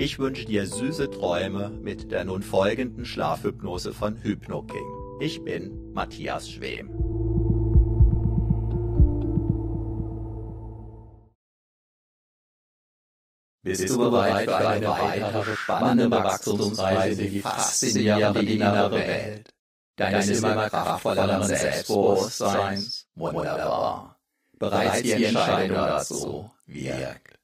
Ich wünsche dir süße Träume mit der nun folgenden Schlafhypnose von HypnoKing. Ich bin Matthias Schwem. Bist du bereit für eine weitere spannende Wachstumsreise in die faszinierende innere Welt deines immer kraftvolleren Selbstbewusstseins? Wunderbar. Bereits die Entscheidung dazu wirkt.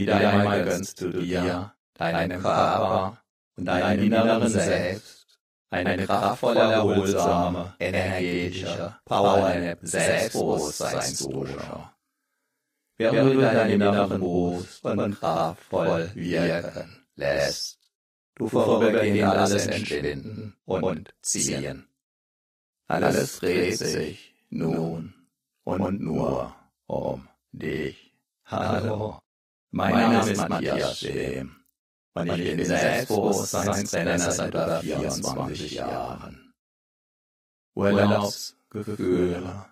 Wieder einmal gönnst du dir, deinem Körper und deinem inneren Selbst eine kraftvolle, erholsame, energetische Powernap Selbstbewusstseinsdusche. Während du deinen inneren Brust und kraftvoll wirken lässt, du vorübergehend alles entschwinden und ziehen. Alles dreht sich nun und nur um dich. Hallo, mein, mein Name ist Matthias Schem und ich bin Selbstbewusstseinstrainer seit über 24 Jahren. Urlaubsgefühle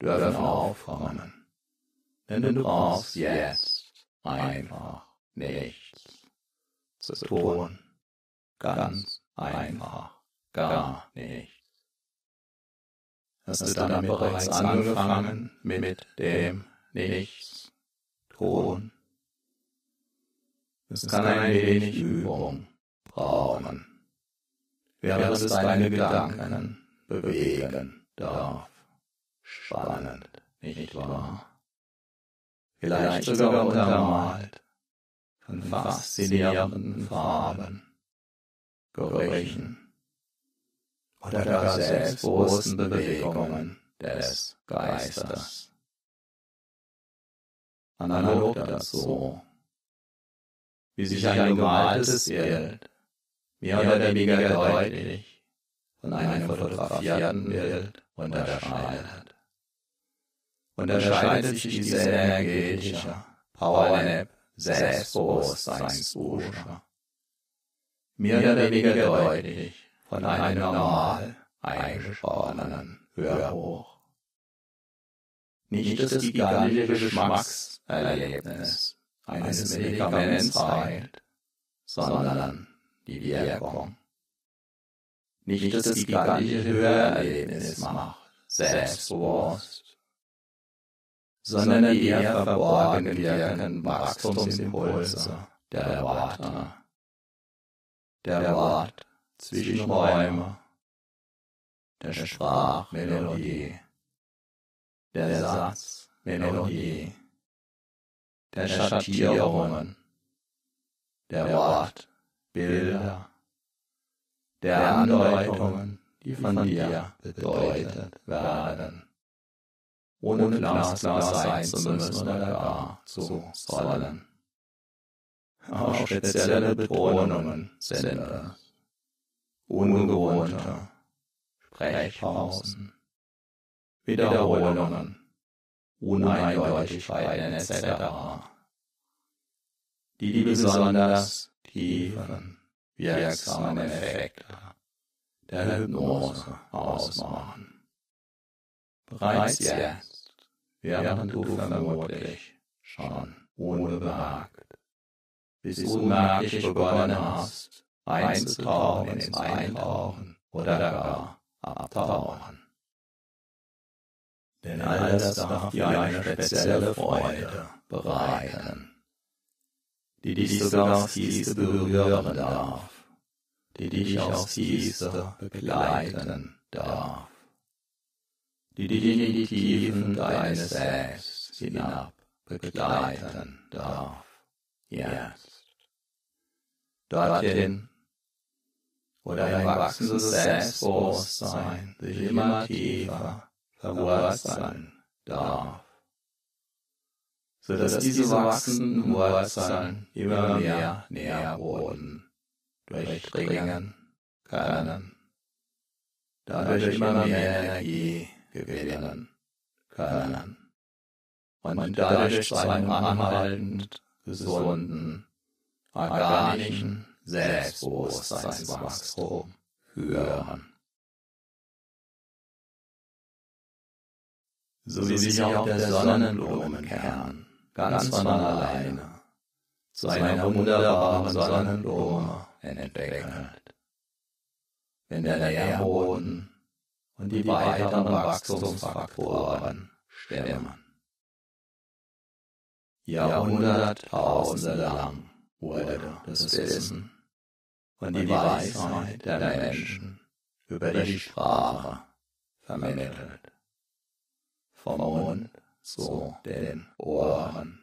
dürfen aufkommen, denn du brauchst jetzt einfach nichts zu tun. Ganz einfach, gar nichts. Hast du damit bereits angefangen mit dem Nichts tun? Es kann ein wenig Übung brauchen, während es deine Gedanken bewegen darf. Spannend, nicht wahr? Vielleicht sogar untermalt von faszinierenden Farben, Gerüchen oder gar selbstbewussten Bewegungen des Geistes. Analog dazu, wie sich ein gemaltes Bild mehr oder weniger deutlich von einem fotografierten Bild unterscheidet. Unterscheidet sich diese energetische Powernap Selbstbewusstseinsdusche mehr oder weniger deutlich von einem normal eingeschworenen Hörbuch. Nicht das gigantische Geschmackserlebnis eines Medikaments heilt, sondern die Wirkung. Nicht das gigantische Hörerlebnis macht, selbstbewusst, sondern die eher verborgen wirkenden Wachstumsimpulse der Worte. Der Wort Zwischenräume, der Sprachmelodie, der Satzmelodie, der Schattierungen, der Wortbilder, der Andeutungen, die von dir bedeutet werden, ohne glasklar sein zu müssen oder gar zu sollen. Auch spezielle Betonungen sind es, ungewohnte Sprechpausen, Wiederholungen, Uneindeutigkeiten etc., die besonders tiefen, wirksamen Effekte der Hypnose ausmachen. Bereits jetzt, während du vermutlich schon unbemerkt bis unmerklich begonnen hast, einzutauchen ins Eintauchen oder gar abtauchen. Denn all das darf dir eine spezielle Freude bereiten, die dich sogar aufs Tiefste berühren darf, die dich aufs Tiefste begleiten darf, die dich in die Tiefen deines Selbst hinab begleiten darf. Jetzt. Dorthin, wo dein wachsendes Selbstbewusstsein sich immer tiefer verwurzeln darf, so dass diese wachsenden Wurzeln immer mehr Nährboden durchdringen können, dadurch immer mehr Energie gewinnen können. Und dadurch zu einem anhaltend gesunden, organischen Selbstbewusstseinswachstum führen. So wie sich auch der Sonnenblumenkern ganz von alleine zu einer wunderbaren Sonnenblume entwickelt. Wenn der Nährboden und die weiteren Wachstumsfaktoren stimmen. Jahrhunderttausende lang wurde das Wissen und die Weisheit der Menschen über die Sprache vermittelt. Vom Mund zu den Ohren.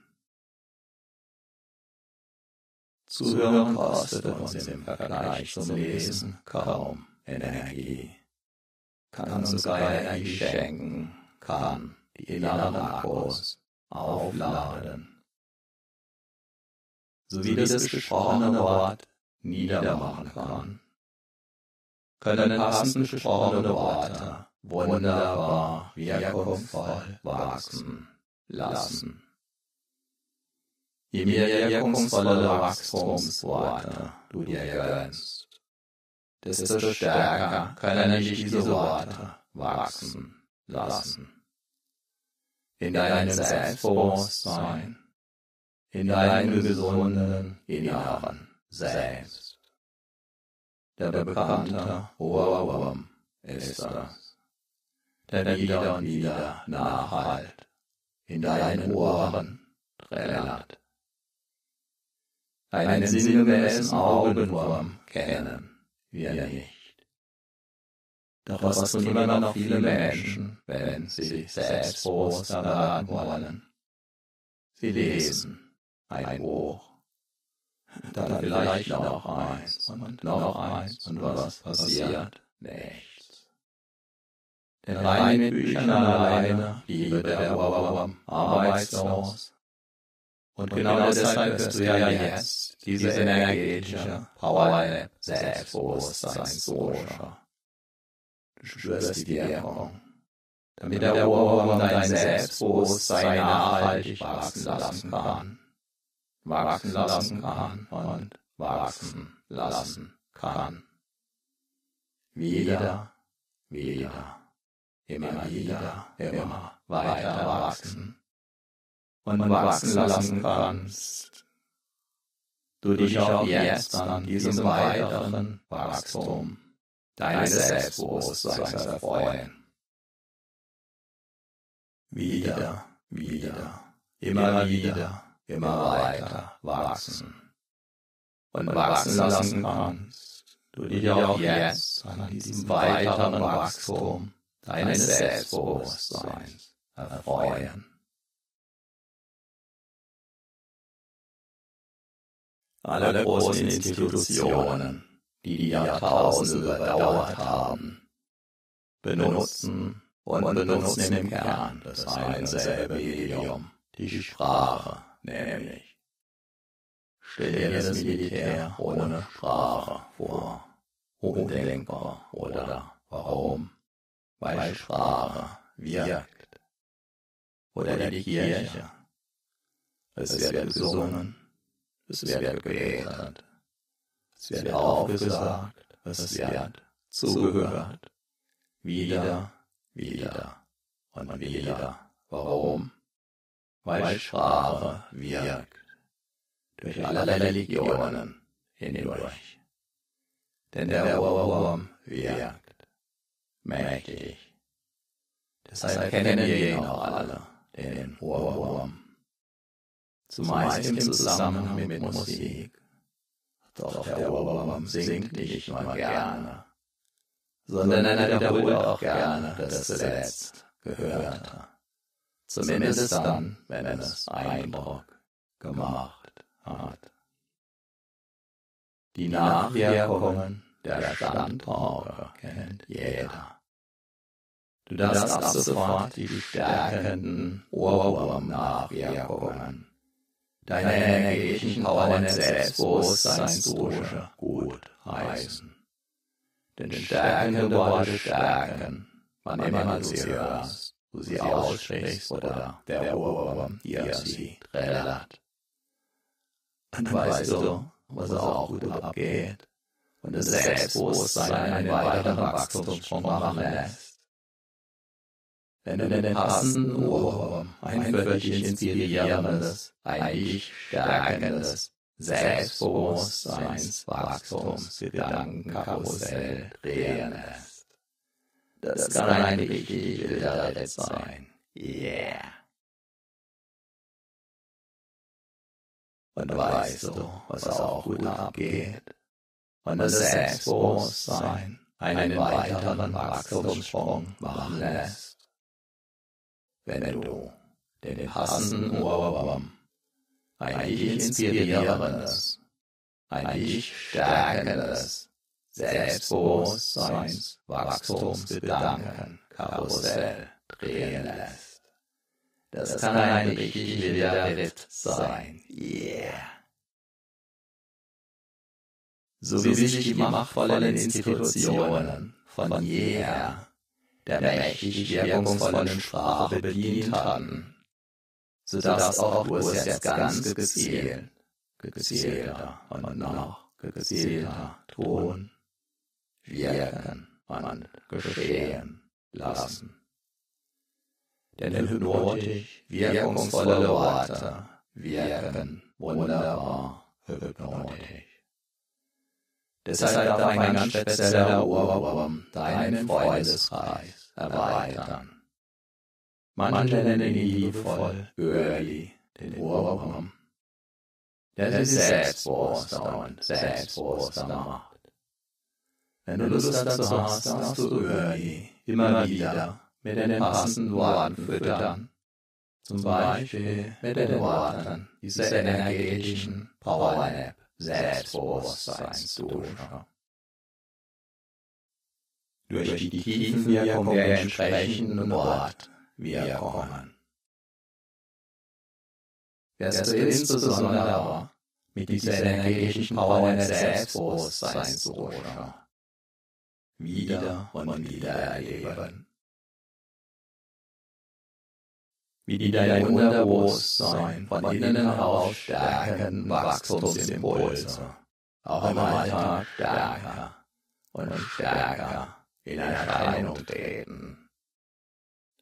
Zuhören kostet uns im Vergleich zum Lesen kaum Energie, kann uns sogar Energie schenken, kann die inneren Akkus aufladen sowie das gesprochene Wort niedermachen kann. Können passend gesprochene Worte wunderbar wirkungsvoll wachsen lassen. Je mehr wirkungsvolle Wachstumsworte du dir gönnst, desto stärker können dich diese Worte wachsen lassen. In deinem Selbstbewusstsein in deinem gesunden Inneren selbst. Der bekannte Ohrwurm ist das, der wieder und wieder nachhalt, in deinen Ohren trällert. Einen sinngemäßen Augenwurm kennen wir nicht. Doch was tun immer noch viele Menschen, wenn sie sich selbstbewusst erwarten wollen? Sie lesen ein Buch, dann vielleicht noch eins und noch eins und was passiert? Nichts. Rein mit Büchern alleine bliebe der Wurm arbeitslos. Und genau deshalb wirst du ja jetzt diese energetische Power-App Selbstbewusstseinsdosha. Du spürst die Wirkung, damit der Wurm dein Selbstbewusstsein nachhaltig wachsen lassen kann wachsen lassen kann und wachsen lassen kann. Wieder, wieder, immer wieder, immer weiter wachsen. und wachsen lassen kannst. Du dich auch jetzt an diesem weiteren Wachstum deines Selbstbewusstseins erfreuen. Wieder, wieder, immer wieder immer weiter wachsen. und wachsen lassen kannst, du dich auch jetzt an diesem weiteren Wachstum deines Selbstbewusstseins erfreuen. Alle großen Institutionen, die die Jahrtausende überdauert haben, benutzen und benutzen im Kern das ein selbe Medium, die Sprache, nämlich. Stell dir das Militär ohne Sprache vor. Undenkbar, oder? Warum? Weil Sprache wirkt. Oder die Kirche. Es wird gesungen, es wird gebetet, es wird aufgesagt, es wird zugehört. Wieder, wieder und wieder. Warum? Weil Sprache wirkt. Durch alle Religionen hindurch. Denn der Ohrwurm wirkt. Mächtig. Deshalb kennen wir ihn auch alle, den Ohrwurm. Zumeist im Zusammenhang mit Musik. Doch der Ohrwurm singt nicht nur gerne, sondern er wiederholt auch gerne das zuletzt Gehörte. Zumindest dann, wenn es Eindruck gemacht hat. Die Nachwirkungen der Standorte kennt jeder. Du darfst ab sofort die stärkenden Ohrwurm-Nachwirkungen deiner energetischen Power Selbstbewusstseinsdusche. Gut heißen. Denn stärkende Worte stärken, wann immer du sie hörst, du sie aussprichst oder der Ohrwurm dir sie trällert. Dann weißt du, was auch gut abgeht. und das Selbstbewusstsein einen weiteren Wachstumssprung machen lässt wenn du den passenden Ohrwurm, ein wirklich inspirierendes, ein dich stärkendes Selbstbewusstseinswachstumsgedankenkarussell drehen lässt. Das kann ein richtig wilder Ritt sein. Yeah. Und weißt du, was auch gut abgeht? Und das Selbstbewusstsein einen weiteren Wachstumssprung machen lässt wenn du den passenden Ohrwurm, ein dich inspirierendes, ein dich stärkendes Selbstbewusstseins, Wachstumsgedanken, Karussell drehen lässt. Das kann ein richtig wilder Ritt sein. Yeah. So wie sich die machtvollen Institutionen von jeher der mächtig wirkungsvollen Sprache bedient hatten, so dass auch du es jetzt ganz gezielt, gezielter und noch gezielter tun, wirken und geschehen lassen. Denn hypnotisch wirkungsvolle Worte wirken wunderbar hypnotisch. Deshalb darf ein ganz spezieller Ohrwurm deinen Freundeskreis erweitern. Manche nennen ihn liebevoll Öli, den Ohrwurm, der sich selbstbewusster und selbstbewusster macht. Wenn du Lust dazu hast, darfst du Öli immer wieder mit den passenden Worten füttern. Zum Beispiel mit den Worten dieser energetischen Power-App. Selbstbewusstseinsdusche. Durch die Tiefenwirkung der entsprechenden Wortwirkungen. Wirst du insbesondere mit dieser energetischen Power der Selbstbewusstseinsdusche wieder und wieder erleben. Wie die dein Unterbewusstsein von innen heraus stärken Wachstumsimpulse, auch im Alltag stärker und stärker in Erscheinung treten.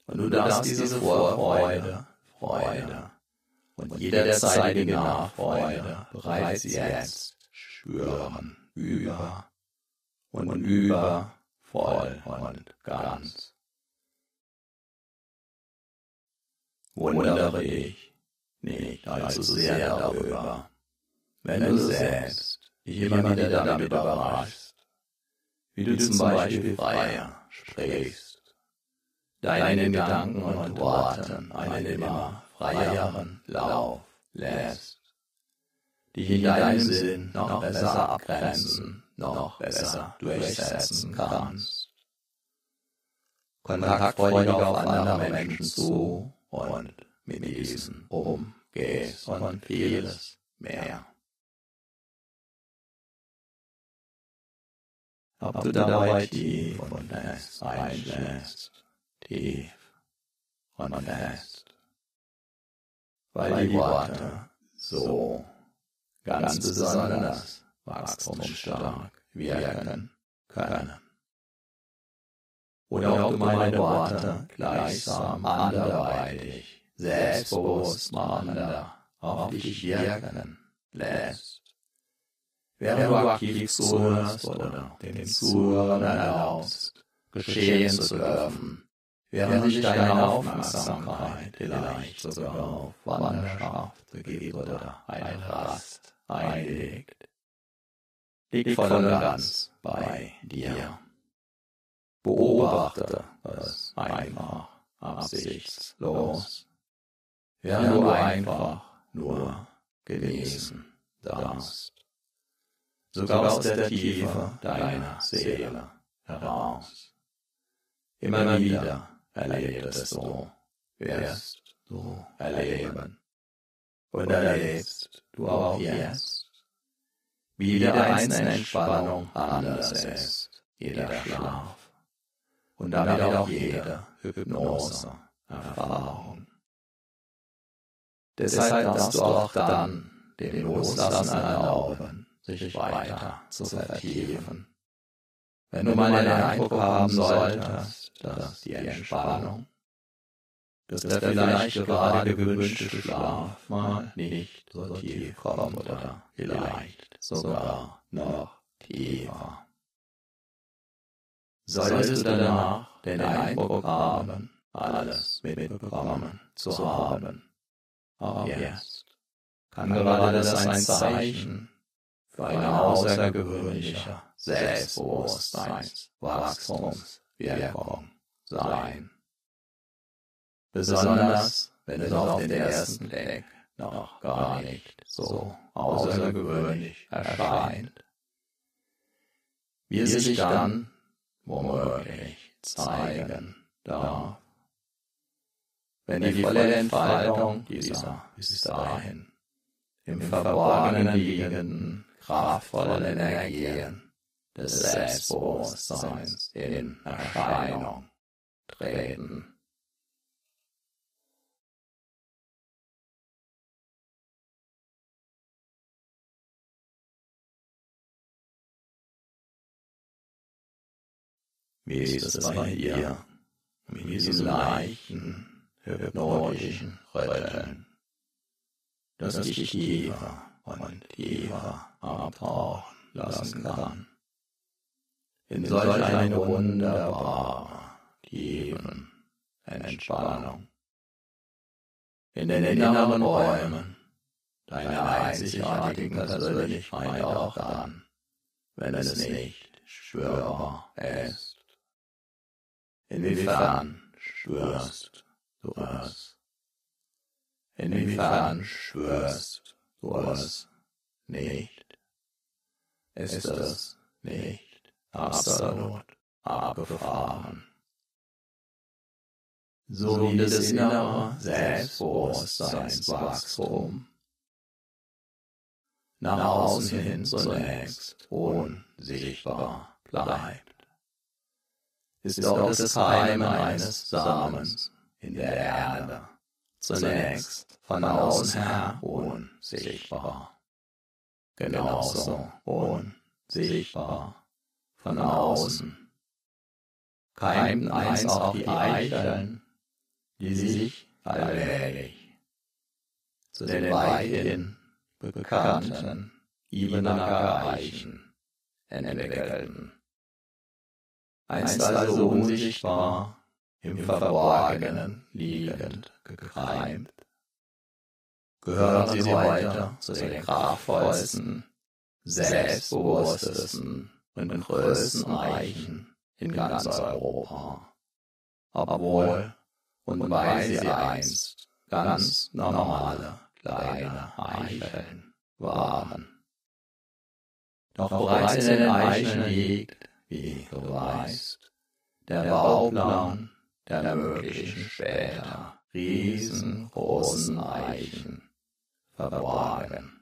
Und du darfst diese Vorfreude, Freude und jederzeitige Nachfreude bereits jetzt spüren, über und über, voll und ganz. Wundere dich nicht allzu sehr darüber, wenn du selbst dich immer wieder damit überraschst, wie du zum Beispiel freier sprichst, deinen Gedanken und Worten einen immer freieren Lauf lässt, dich in deinem Sinn noch besser abgrenzen, noch besser durchsetzen kannst. kontaktfreudig auf andere Menschen zu und mit diesen umgehst und vieles mehr. Ob du dabei tief und fest einschläfst, tief und fest, weil die Worte so ganz besonders wachstumsstark wirken können. Oder ob meine Worte gleichsam anderweitig, selbstbewusst machender auf dich wirken lässt. Während du aktiv zuhörst oder den Zuhörern erlaubst, geschehen zu dürfen, während sich deine Aufmerksamkeit vielleicht sogar auf Wanderschaft begibt oder eine Rast einlegt. Liegt voll und ganz bei dir. Beobachte es einfach absichtslos, während du einfach nur genießen darfst. Sogar aus der Tiefe deiner Seele heraus. Immer wieder erlebst du, wirst du erleben. Und erlebst du auch jetzt, wie jede einzelne Entspannung anders ist, jeder Schlaf und damit auch jede Hypnose-Erfahrung. Deshalb darfst du auch dann dem Loslassen erlauben, sich weiter zu vertiefen. Wenn du mal den Eindruck haben solltest, dass die Entspannung, dass der vielleicht gerade gewünschte Schlaf mal nicht so tief kommt oder vielleicht sogar noch tiefer. Solltest du danach den Eindruck haben, alles mitbekommen zu haben, auch jetzt kann gerade das ein Zeichen für eine außergewöhnliche Selbstbewusstseinswachstumswirkung sein. Besonders wenn es auf den ersten Blick noch gar nicht so außergewöhnlich erscheint. Wie es sich dann womöglich zeigen darf. Wenn die volle Entfaltung dieser bis dahin im Verborgenen liegenden kraftvollen Energien des Selbstbewusstseins in Erscheinung treten. Wie ist es bei dir mit diesen leichten, hypnotischen Rütteln, das dich tiefer und tiefer abtauchen lassen kann? In solch eine wunderbare, tiefen Entspannung. In den inneren Räumen deiner einzigartigen Persönlichkeit auch dann, wenn es nicht spürbar ist. Inwiefern schwörst du es? Inwiefern schwörst du es nicht? Ist es nicht absolut abgefahren? So wie das innere Selbstbewusstseinswachstum nach außen hin zunächst unsichtbar bleibt ist auch das Keim eines Samens in der Erde, zunächst von außen her unsichtbar, genauso unsichtbar von außen. Keimten einst auch die Eicheln, die sich allmählich zu den weithin bekannten Ibenacker Eichen entwickelten einst also unsichtbar, im Verborgenen liegend gekreimt. Gehören sie heute zu den kraftvollsten, selbstbewusstesten und größten Eichen in ganz Europa. Obwohl und weil sie einst ganz normale kleine Eicheln waren. Doch bereits in den Eicheln liegt wie du weißt, der Bauplan der möglichen später riesengroßen Eichen verborgen.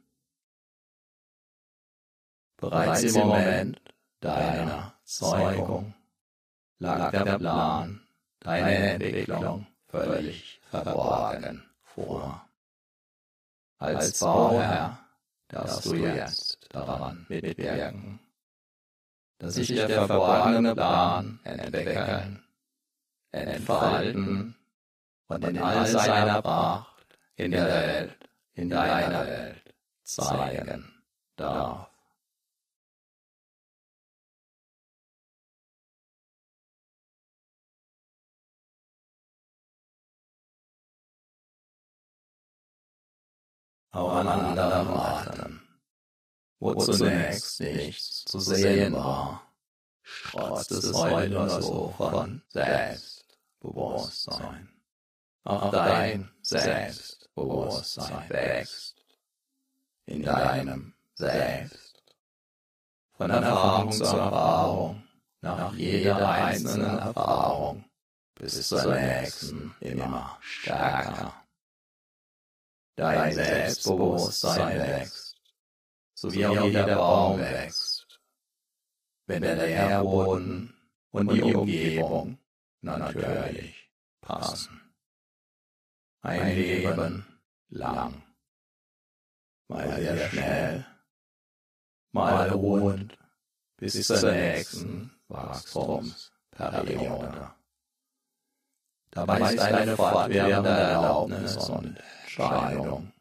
Bereits im Moment deiner Zeugung lag der Plan deiner Entwicklung völlig verborgen vor. Als Bauherr darfst du jetzt daran mitwirken, dass sich der verborgene Plan entwickeln, entfalten und in all seiner Pracht in der Welt, in deiner Welt zeigen darf. Auch an anderen Orten wo zunächst nichts zu sehen war, strotzt es heute nur so von Selbstbewusstsein. Auch dein Selbstbewusstsein wächst in deinem Selbst. Von Erfahrung zu Erfahrung, nach jeder einzelnen Erfahrung. Bis zur nächsten immer stärker. Dein Selbstbewusstsein wächst so wie auch jeder Baum wächst, wenn der Nährboden und die Umgebung natürlich passen. Ein Leben lang, mal sehr schnell, mal ruhend, bis zur nächsten Wachstumsperiode. Dabei ist eine fortwährende Erlaubnis und Entscheidung,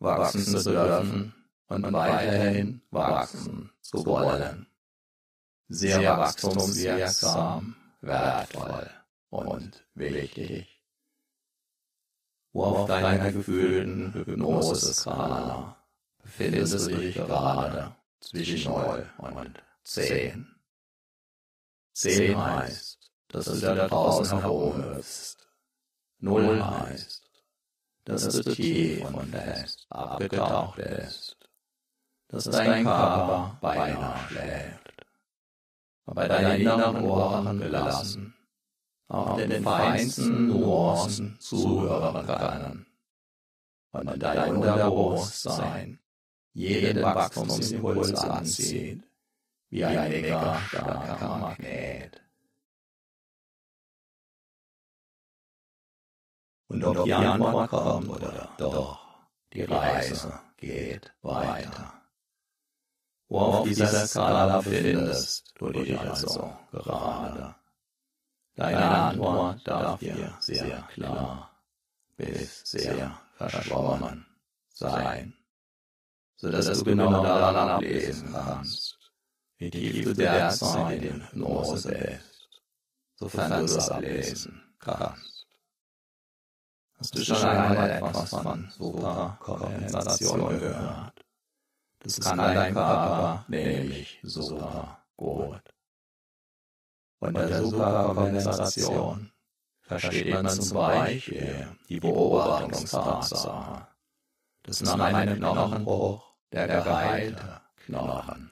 wachsen zu dürfen und weiterhin wachsen zu wollen. Sehr wachstumswirksam, wertvoll und wichtig. Wo auf deiner gefühlten Hypnoseskala befindest du dich gerade zwischen 0 und 10. 10 heißt, dass du da draußen herumhüpfst. 0 heißt, dass du tief und fest abgetaucht bist dass dein Körper beinahe schläft, aber deine inneren Ohren gelassen, auch den feinsten Nuancen zuhören können. und dein Unterbewusstsein jeden Wachstumsimpuls anzieht, wie ein dicker, starker Magnet. Und ob die Antwort kommt oder doch, die Reise geht weiter wo auf dieser Skala befindest du dich also gerade. Deine Antwort darf dir sehr klar bis sehr verschwommen sein, so dass du genau daran ablesen kannst, wie tief du derzeit in Hypnose bist, sofern du das ablesen kannst. Hast du schon einmal etwas von Superkompensation gehört? Das kann dein Körper nämlich super gut. Unter der Superkompensation versteht man zum Beispiel die Beobachtungstatsache, dass nach einem Knochenbruch der geheilte Knochen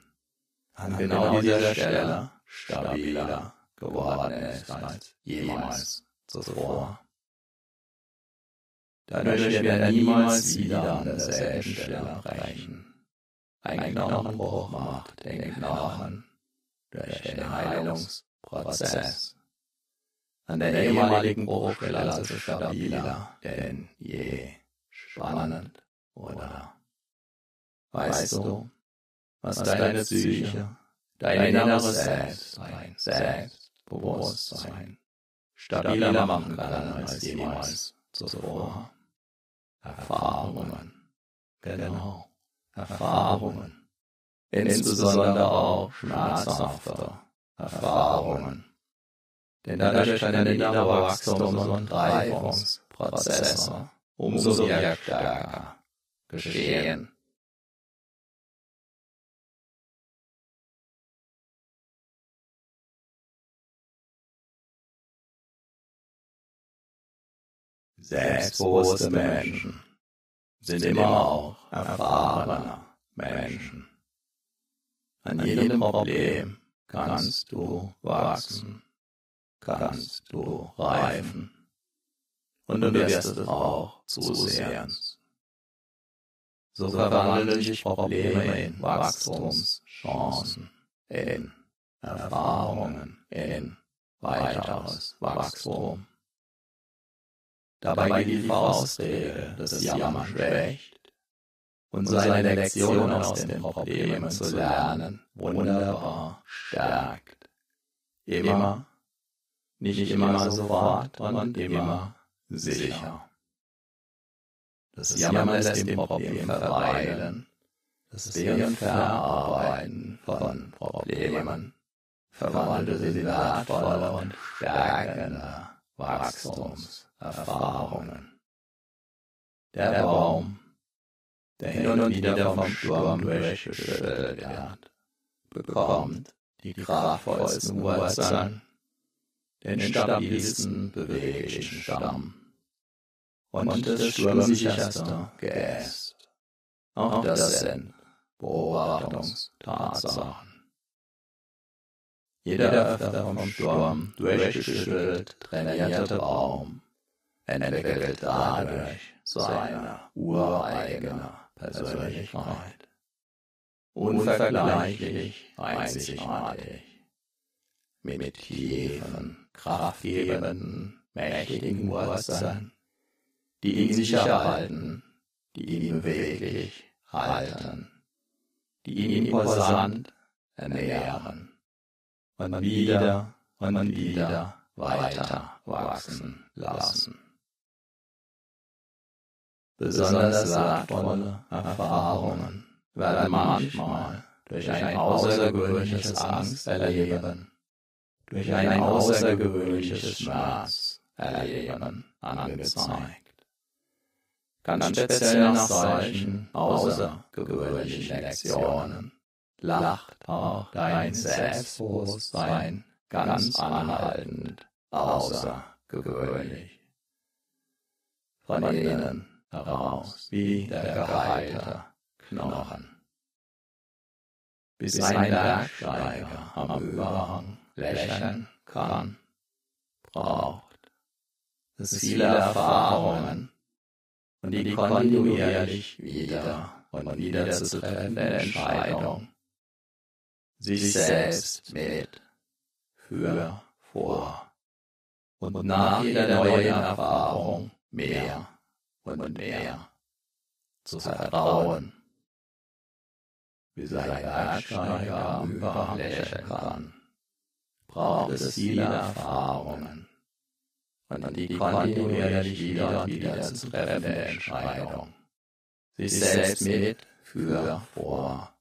an genau dieser Stelle stabiler geworden ist als jemals zuvor. Dadurch wird er niemals wieder an derselben Stelle brechen. Ein Knochenbruch macht den Knochen durch den Heilungsprozess an der ehemaligen Bruchstelle also stabiler denn je. Spannend, oder? Weißt du, was deine Psyche, dein inneres Selbst, dein Selbstbewusstsein stabiler machen kann als jemals zuvor? Erfahrungen, genau. Erfahrungen, insbesondere auch schmerzhafte Erfahrungen. Denn dadurch können innere Wachstums- und Reifungsprozesse umso stärker geschehen. Selbstbewusste Menschen sind immer auch erfahrene Menschen. An jedem Problem kannst du wachsen. kannst du reifen. Und du wirst es auch zusehen. So verwandeln sich Probleme in Wachstumschancen, in Erfahrungen, in weiteres Wachstum. Dabei geht die Faustregel des Jammern schwächt und seine Lektion aus den Problemen zu lernen. wunderbar. Stärkt. Immer, nicht immer sofort und immer sicher. Das Jammern lässt dem Problem verweilen, das deren Verarbeiten von Problemen. Verwandelt in wertvolle und stärkende Wachstumserfahrungen. Der Baum, der hin und wieder vom Sturm durchgeschüttelt wird, bekommt die kraftvollsten Wurzeln, den stabilsten beweglichen Stamm und das sturmsicherste Geäst. Auch das sind Beobachtungstatsachen. Jeder öfter vom Sturm durchgeschüttelt trainierte Baum entwickelt dadurch seine ureigene Persönlichkeit. Unvergleichlich einzigartig. Mit tiefen, kraftgebenden, mächtigen Wurzeln, die ihn sicher halten, die ihn beweglich halten, die ihn imposant ernähren und wieder und wieder weiter wachsen lassen. Besonders wertvolle Erfahrungen werden manchmal durch ein außergewöhnliches Angsterleben, durch ein außergewöhnliches Schmerzerleben angezeigt. Ganz speziell nach solchen außergewöhnlichen Lektionen lacht auch dein Selbstbewusstsein ganz anhaltend, außergewöhnlich. Von innen heraus wie der geheilte Knochen. Bis ein Bergsteiger am Überhang lächeln kann, braucht es viele Erfahrungen und die kontinuierlich wieder und wieder zu treffende Entscheidung sich selbst mit, für, vor und nach jeder neuen Erfahrung mehr und mehr zu vertrauen, bis ein Bergsteiger am Überhang lächeln kann, braucht es viele Erfahrungen. Und die kontinuierlich wieder und wieder zu treffende Entscheidung, sich selbst mit, für, vor.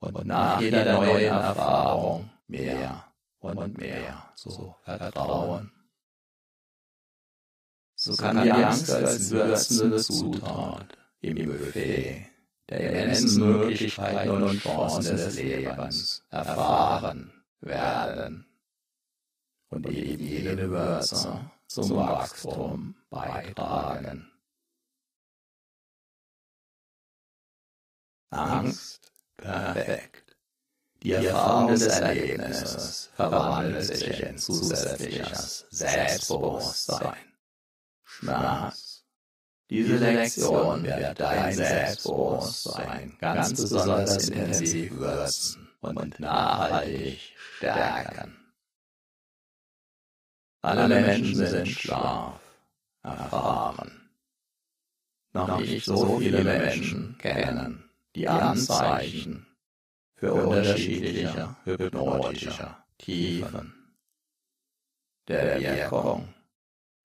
Und nach jeder neuen Erfahrung mehr und mehr zu vertrauen. So kann die Angst als würzende Zutat im Buffet der immensen Möglichkeiten und Chancen des Lebens erfahren werden und eben jede Würze zum Wachstum beitragen. Angst Perfekt. Die Erfahrung des Erlebnisses verwandelt sich in zusätzliches Selbstbewusstsein. Schmerz. Diese Lektion wird dein Selbstbewusstsein ganz besonders intensiv würzen und nachhaltig stärken. Alle Menschen sind Schlaf erfahren. Noch nicht so viele Menschen kennen die Anzeichen für unterschiedliche hypnotische Tiefen der Wirkung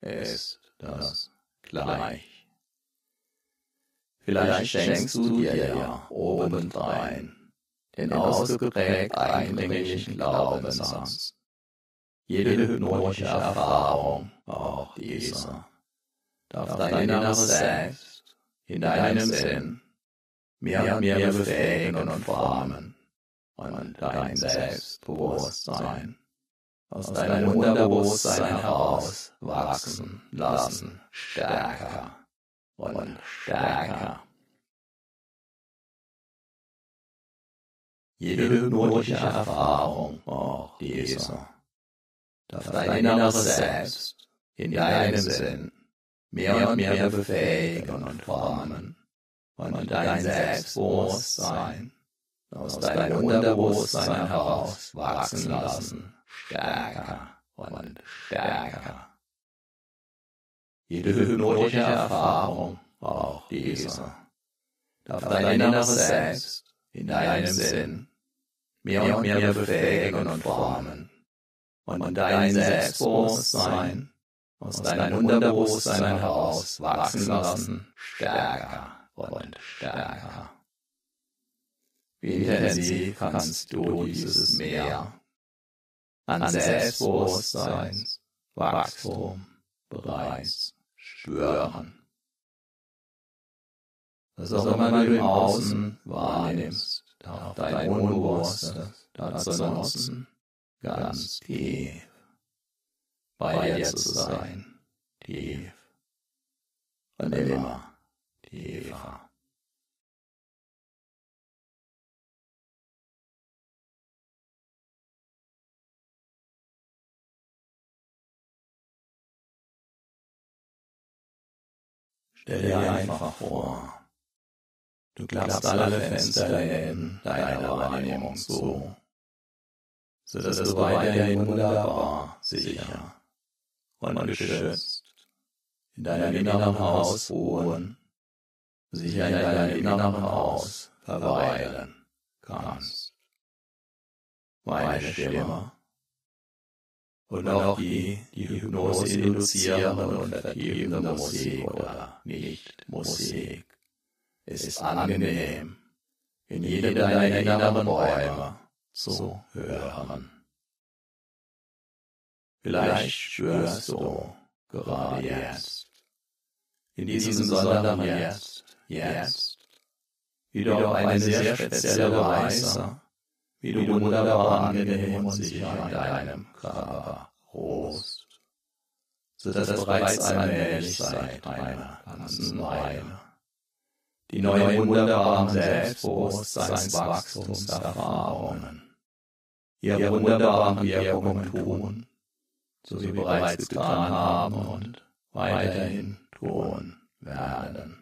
ist das gleich. Vielleicht schenkst du dir ja obendrein den ausgeprägt eindringlichen Glaubenssatz. Jede hypnotische Erfahrung, auch diese, darf dein inneres Selbst in deinem Sinn mehr und mehr befähigen und formen und dein Selbstbewusstsein aus deinem Unterbewusstsein heraus wachsen lassen, stärker und stärker. Jede hypnotische Erfahrung, auch diese, darf dein inneres Selbst in deinem Sinn mehr und mehr befähigen und formen und dein Selbstbewusstsein aus deinem Unterbewusstsein heraus wachsen lassen, stärker und stärker. Jede hypnotische Erfahrung, auch diese, darf dein inneres Selbst in deinem Sinn mehr und mehr befähigen und formen und dein Selbstbewusstsein aus deinem Unterbewusstsein heraus wachsen lassen, stärker und stärker. Wie intensiv kannst du dieses Meer an Selbstbewusstseinswachstum bereits spüren. Was auch immer du im Außen wahrnimmst, darf dein Unbewusstes dazu nutzen, ganz tief bei dir zu sein, tief und immer tiefer. Stell dir einfach vor, du klappst alle Fensterläden deiner Wahrnehmung zu, sodass du weiterhin wunderbar, sicher und geschützt in deinem inneren Haus ruhen, sicher in deinem inneren Haus verweilen kannst. Meine Stimme und auch die, die Hypnose induzierende und vertiefende Musik oder nicht Musik ist angenehm in jedem deiner inneren Räume zu hören. Vielleicht spürst du gerade jetzt, in diesem besonderen Jetzt, jetzt, wie du auf eine sehr spezielle Weise wie du wunderbar angenehm und sicher in deinem Körper ruhst, so dass es bereits allmählich seit einer ganzen Weile die neuen wunderbaren Selbstbewusstseinswachstumserfahrungen ihre wunderbaren Wirkungen tun, so sie bereits getan haben und weiterhin tun werden.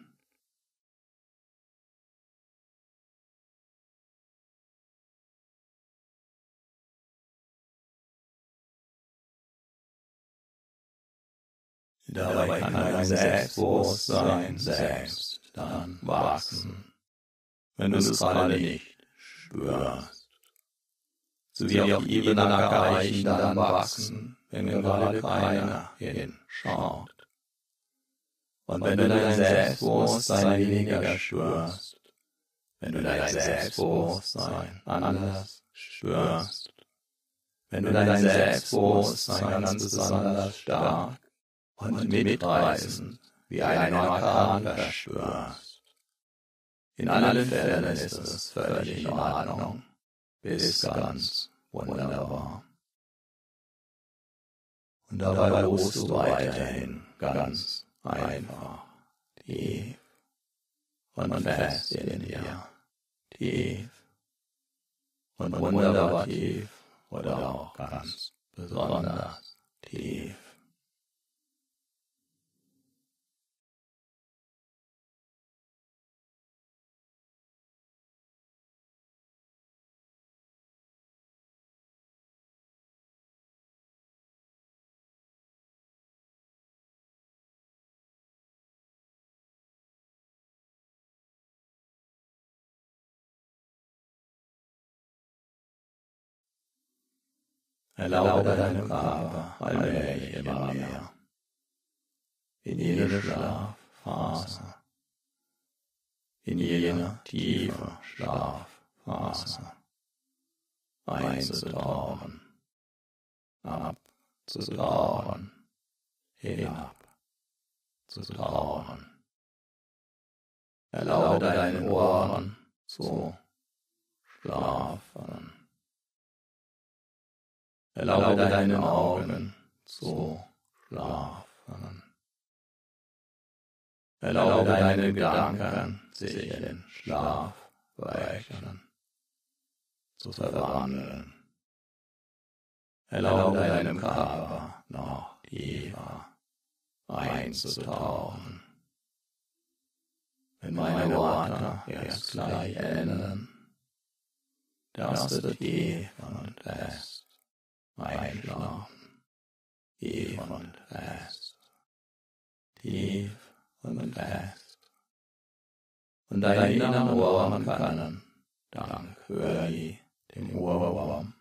Dabei kann dein Selbstbewusstsein selbst dann wachsen, wenn du es gerade nicht spürst. So wie auch Ebene erreichen dann wachsen, wenn gerade keiner hinschaut. Und wenn du dein Selbstbewusstsein weniger spürst, wenn du dein Selbstbewusstsein anders spürst, wenn du dein Selbstbewusstsein ganz besonders stark und mitreißen, wie ein Orkan verspürst. In allen Fällen ist es völlig in Ordnung, bis ganz wunderbar. Und dabei ruhst du weiterhin ganz einfach, tief und fest in dir, tief und wunderbar tief oder auch ganz besonders tief. Erlaube deinem Körper allmählich immer mehr. In jene Schlafphase, in jene tiefe Schlafphase. Einzutauchen, abzutauchen, hinabzutauchen. Erlaube deinen Ohren zu schlafen erlaube deinen Augen zu schlafen. Erlaube deine Gedanken sich in den Schlaf weichen, zu verwandeln. Erlaube deinem Körper noch tiefer einzutauchen. Wenn meine Worte jetzt gleich enden, das wird tief und fest einschlafen, tief und fest, tief und fest. Und deine inneren Ohren können, dank Höri, dem Urwurm,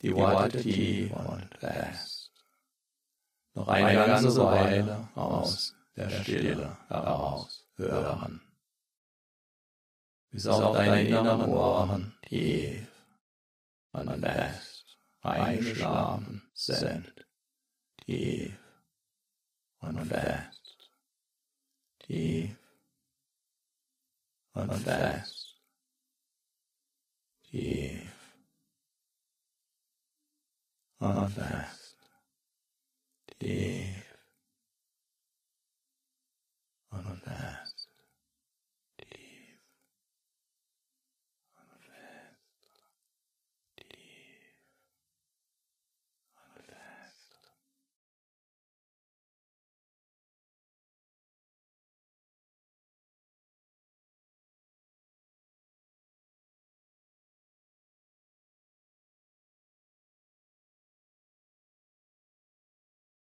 die Worte tief und fest, noch eine ganze Weile aus der Stille heraus hören, bis auch deine inneren Ohren tief und fest einschlafen, sind, tief und fest, tief und fest, tief und fest, tief und fest.